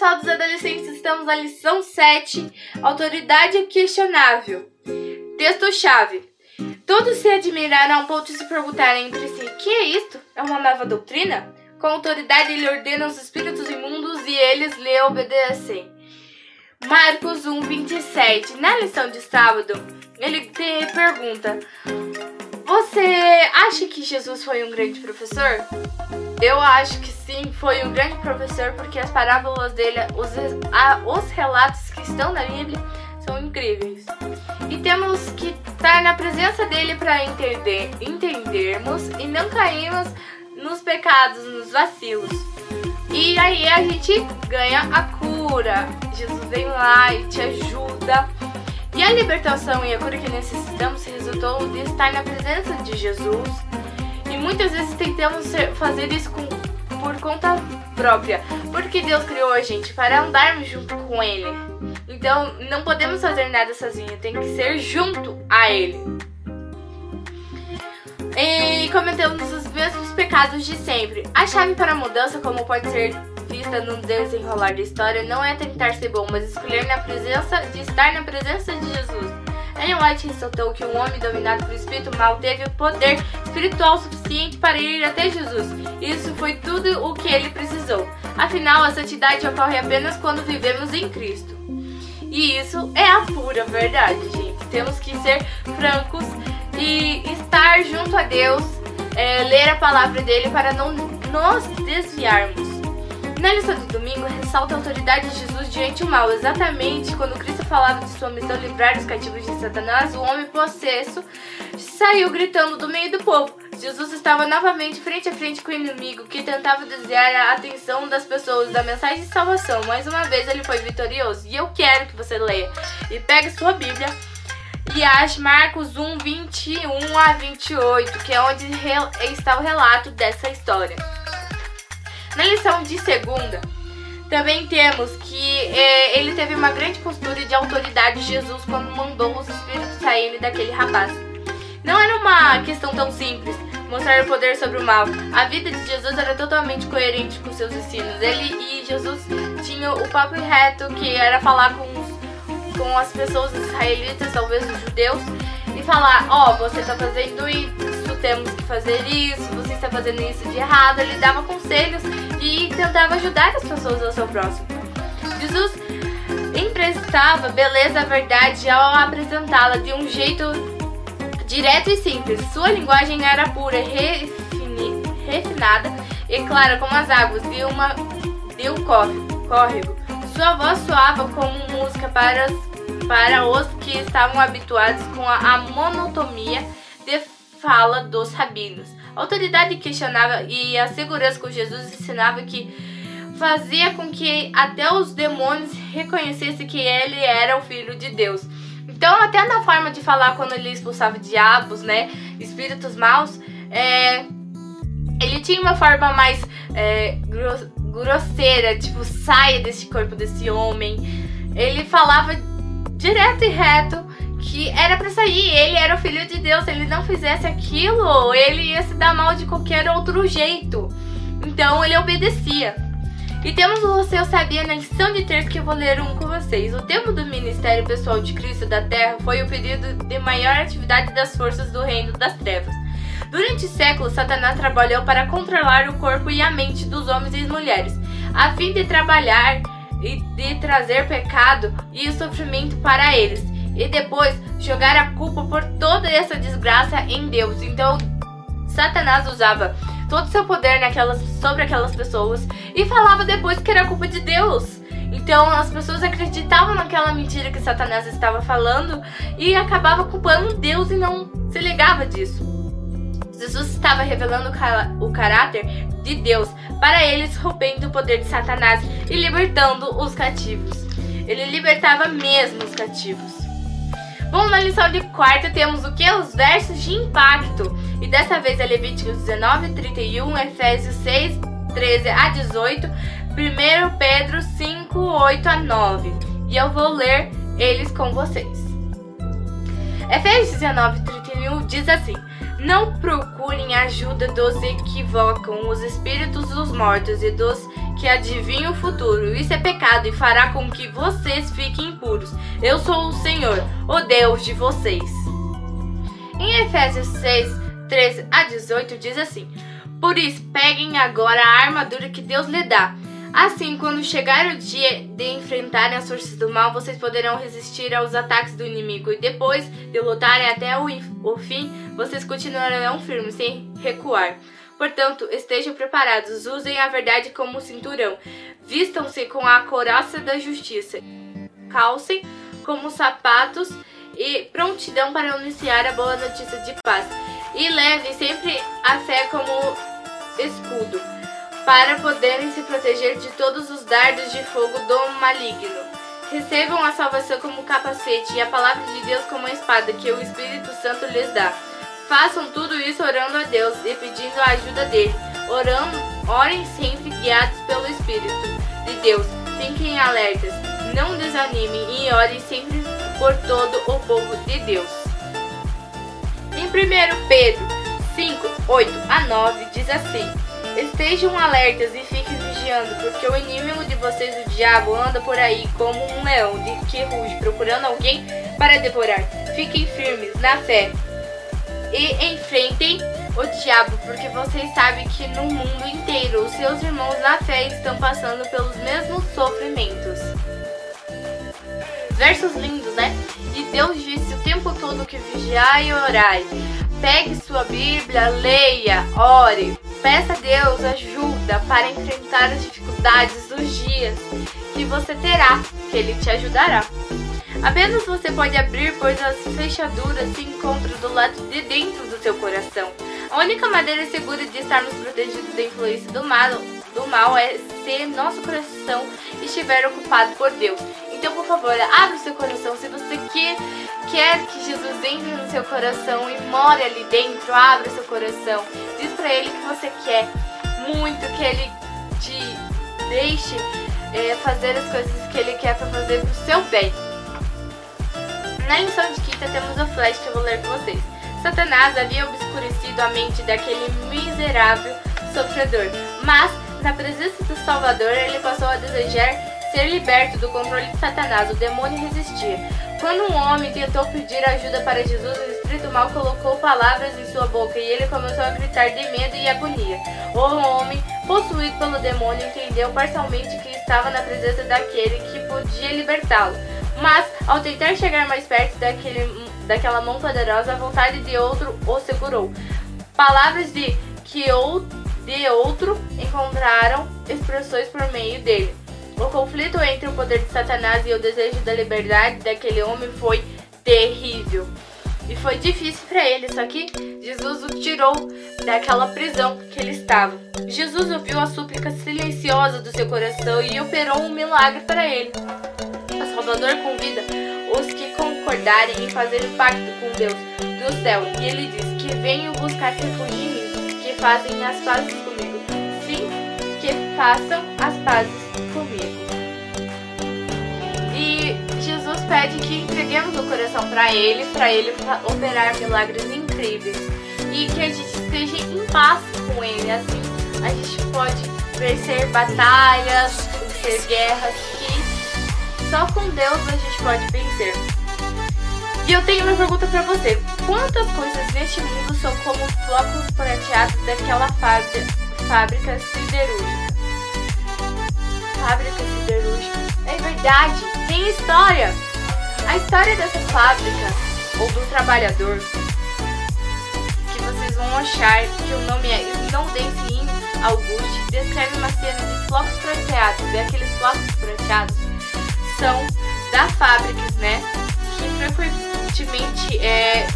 pessoal dos adolescentes, estamos na lição 7, autoridade questionável. Texto-chave. Todos se admiraram ao ponto de se perguntarem entre si: que é isto? É uma nova doutrina? Com autoridade ele ordena os espíritos imundos e eles lhe obedecem. Marcos 1, 27. Na lição de sábado, ele te pergunta: Você acha que Jesus foi um grande professor? Eu acho que sim, foi um grande professor porque as parábolas dele, os, a, os relatos que estão na Bíblia são incríveis. E temos que estar na presença dele para entender, entendermos e não cairmos nos pecados, nos vacilos. E aí a gente ganha a cura. Jesus vem lá e te ajuda. E a libertação e a cura que necessitamos resultou de estar na presença de Jesus. E muitas vezes tentamos fazer isso com, por conta própria, porque Deus criou a gente para andarmos junto com Ele. Então não podemos fazer nada sozinho, tem que ser junto a Ele. E cometemos os mesmos pecados de sempre. A chave para a mudança, como pode ser vista no desenrolar da história, não é tentar ser bom, mas escolher na presença de estar na presença de Jesus. Ellen White ressaltou que um homem dominado pelo espírito mal teve o poder espiritual suficiente para ir até Jesus. Isso foi tudo o que ele precisou. Afinal, a santidade ocorre apenas quando vivemos em Cristo. E isso é a pura verdade, gente. Temos que ser francos e estar junto a Deus, é, ler a palavra dele para não nos desviarmos. Na lição de domingo, ressalta a autoridade de Jesus diante do mal. Exatamente quando Cristo falava de sua missão livrar os cativos de Satanás, o homem possesso saiu gritando do meio do povo. Jesus estava novamente frente a frente com o inimigo que tentava desviar a atenção das pessoas da mensagem de salvação. Mais uma vez ele foi vitorioso. E eu quero que você leia e pegue sua Bíblia e ache Marcos 1, 21 a 28, que é onde está o relato dessa história. Na lição de segunda, também temos que é, ele teve uma grande postura de autoridade de Jesus quando mandou os espíritos saírem daquele rapaz. Não era uma questão tão simples mostrar o poder sobre o mal. A vida de Jesus era totalmente coerente com seus ensinos. Ele e Jesus tinham o papo reto que era falar com, os, com as pessoas israelitas, talvez os judeus, e falar: Ó, oh, você tá fazendo isso, temos que fazer isso, está fazendo isso de errado. Ele dava conselhos e tentava ajudar as pessoas ao seu próximo. Jesus emprestava beleza à verdade ao apresentá-la de um jeito direto e simples. Sua linguagem era pura, refini, refinada e clara como as águas de, uma, de um córrego. Sua voz soava como música para, para os que estavam habituados com a, a monotonia de fala dos rabinos. A autoridade questionava e a segurança com Jesus ensinava que fazia com que até os demônios reconhecessem que ele era o filho de Deus. Então, até na forma de falar quando ele expulsava diabos, né, espíritos maus, é, ele tinha uma forma mais é, grosseira, tipo, saia desse corpo desse homem. Ele falava direto e reto que era para sair, ele era o filho de Deus, se ele não fizesse aquilo, ele ia se dar mal de qualquer outro jeito. Então ele obedecia. E temos o Você Sabia na lição de terça que eu vou ler um com vocês. O tema do Ministério Pessoal de Cristo da Terra foi o período de maior atividade das forças do reino das trevas. Durante séculos, Satanás trabalhou para controlar o corpo e a mente dos homens e mulheres, a fim de trabalhar e de trazer pecado e sofrimento para eles e depois jogar a culpa por toda essa desgraça em Deus. Então, Satanás usava todo o seu poder naquelas, sobre aquelas pessoas e falava depois que era culpa de Deus. Então as pessoas acreditavam naquela mentira que Satanás estava falando e acabava culpando Deus e não se ligava disso. Jesus estava revelando o caráter de Deus para eles, rompendo o poder de Satanás e libertando os cativos. Ele libertava mesmo os cativos. Bom, na lição de quarta temos o que? Os versos de impacto. E dessa vez é Levíticos 19, 31, Efésios 6, 13 a 18, 1 Pedro 5, 8 a 9. E eu vou ler eles com vocês. Efésios 19, 31 diz assim: Não procurem ajuda dos equivocam os espíritos dos mortos e dos que adivinha o futuro. Isso é pecado e fará com que vocês fiquem impuros. Eu sou o Senhor, o Deus de vocês. Em Efésios 6, 13 a 18 diz assim: Por isso, peguem agora a armadura que Deus lhe dá. Assim, quando chegar o dia de enfrentarem as forças do mal, vocês poderão resistir aos ataques do inimigo e depois de lutarem até o, o fim, vocês continuarão firmes, sem recuar. Portanto, estejam preparados, usem a verdade como cinturão, vistam-se com a coraça da justiça, calcem como sapatos e prontidão para anunciar a boa notícia de paz. E levem sempre a fé como escudo, para poderem se proteger de todos os dardos de fogo do maligno. Recebam a salvação como capacete e a palavra de Deus como espada que o Espírito Santo lhes dá. Façam tudo isso orando a Deus e pedindo a ajuda dele. Orando, orem sempre guiados pelo Espírito de Deus. Fiquem alertas, não desanimem e orem sempre por todo o povo de Deus. Em 1 Pedro 5, 8 a 9 diz assim: Estejam alertas e fiquem vigiando, porque o inimigo de vocês, o diabo, anda por aí como um leão de que ruge, procurando alguém para devorar. Fiquem firmes na fé e enfrentem o diabo, porque vocês sabem que no mundo inteiro os seus irmãos na fé estão passando pelos mesmos sofrimentos. Versos lindos, né? E Deus disse o tempo todo que vigiai e orai. Pegue sua Bíblia, leia, ore, peça a Deus ajuda para enfrentar as dificuldades dos dias que você terá, que Ele te ajudará. Apenas você pode abrir, pois as fechaduras se encontram do lado de dentro do seu coração. A única maneira segura de estarmos protegidos da influência do mal, do mal é se nosso coração estiver ocupado por Deus. Então, por favor, abra o seu coração. Se você quer, quer que Jesus entre no seu coração e more ali dentro, abra o seu coração. Diz para Ele que você quer muito, que Ele te deixe é, fazer as coisas que Ele quer para fazer pro seu bem. Na lição de quinta temos o flash que eu vou ler com vocês. Satanás havia obscurecido a mente daquele miserável sofredor, mas na presença do Salvador ele passou a desejar ser liberto do controle de Satanás. O demônio resistia. Quando um homem tentou pedir ajuda para Jesus, o espírito mal colocou palavras em sua boca e ele começou a gritar de medo e agonia. O homem, possuído pelo demônio, entendeu parcialmente que estava na presença daquele que podia libertá-lo. Mas, ao tentar chegar mais perto daquele, daquela mão poderosa, a vontade de outro o segurou. Palavras de que ou, de outro encontraram expressões por meio dele. O conflito entre o poder de Satanás e o desejo da liberdade daquele homem foi terrível. E foi difícil para ele, só que Jesus o tirou daquela prisão que ele estava. Jesus ouviu a súplica silenciosa do seu coração e operou um milagre para ele. Salvador convida os que concordarem em fazer o pacto com Deus do céu. E ele diz que venham buscar refúgio em mim, que fazem as pazes comigo. Sim, que façam as pazes comigo. E Jesus pede que entreguemos o coração para Ele, para Ele operar milagres incríveis. E que a gente esteja em paz com Ele. Assim a gente pode vencer batalhas, vencer guerras só com Deus a gente pode vencer. E eu tenho uma pergunta para você. Quantas coisas neste mundo são como flocos prateados daquela fábrica, fábrica siderúrgica? Fábrica siderúrgica. É verdade, tem história. A história dessa fábrica, ou do trabalhador, que vocês vão achar que o nome é Snowdense Auguste, descreve uma cena de flocos prateados, e aqueles flocos prateados produção da fábricas, né? Que frequentemente é,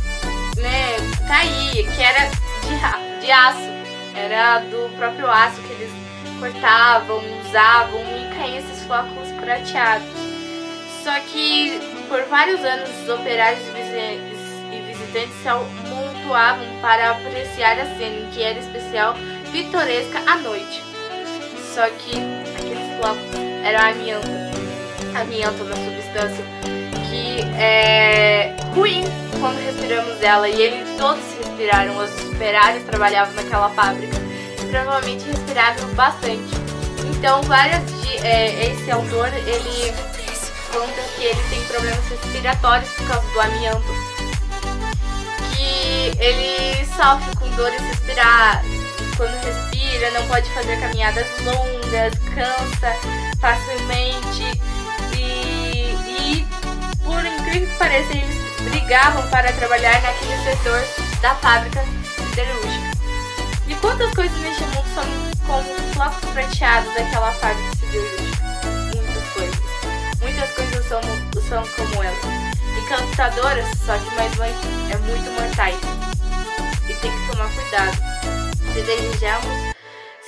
né, caía, que era de, de aço, era do próprio aço que eles cortavam, usavam e caíam esses flocos prateados. Só que por vários anos os operários e visitantes se amontoavam para apreciar a cena, que era especial, pitoresca à noite. Só que aqueles flocos eram amianto amianto, uma substância que é ruim quando respiramos ela. E eles todos respiraram, os operários trabalhavam naquela fábrica e provavelmente respiraram bastante. Então, várias de, é, esse autor, ele conta que ele tem problemas respiratórios por causa do amianto. Que ele sofre com dores respirar quando respira, não pode fazer caminhadas longas, cansa facilmente por incrível que pareça, eles brigavam para trabalhar naquele setor da fábrica siderúrgica. E quantas coisas neste mundo são como flocos prateados daquela fábrica siderúrgica? Muitas coisas. Muitas coisas são, são como ela. Encantadoras, só que mais é muito mortais. E tem que tomar cuidado. Se desejamos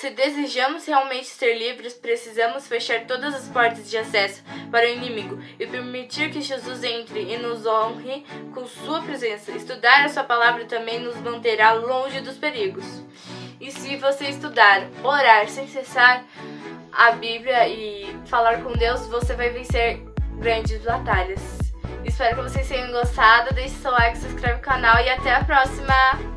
se desejamos realmente ser livres, precisamos fechar todas as portas de acesso para o inimigo e permitir que Jesus entre e nos honre com sua presença. Estudar a sua palavra também nos manterá longe dos perigos. E se você estudar, orar sem cessar a Bíblia e falar com Deus, você vai vencer grandes batalhas. Espero que vocês tenham gostado. Deixe seu like, se inscreve no canal e até a próxima!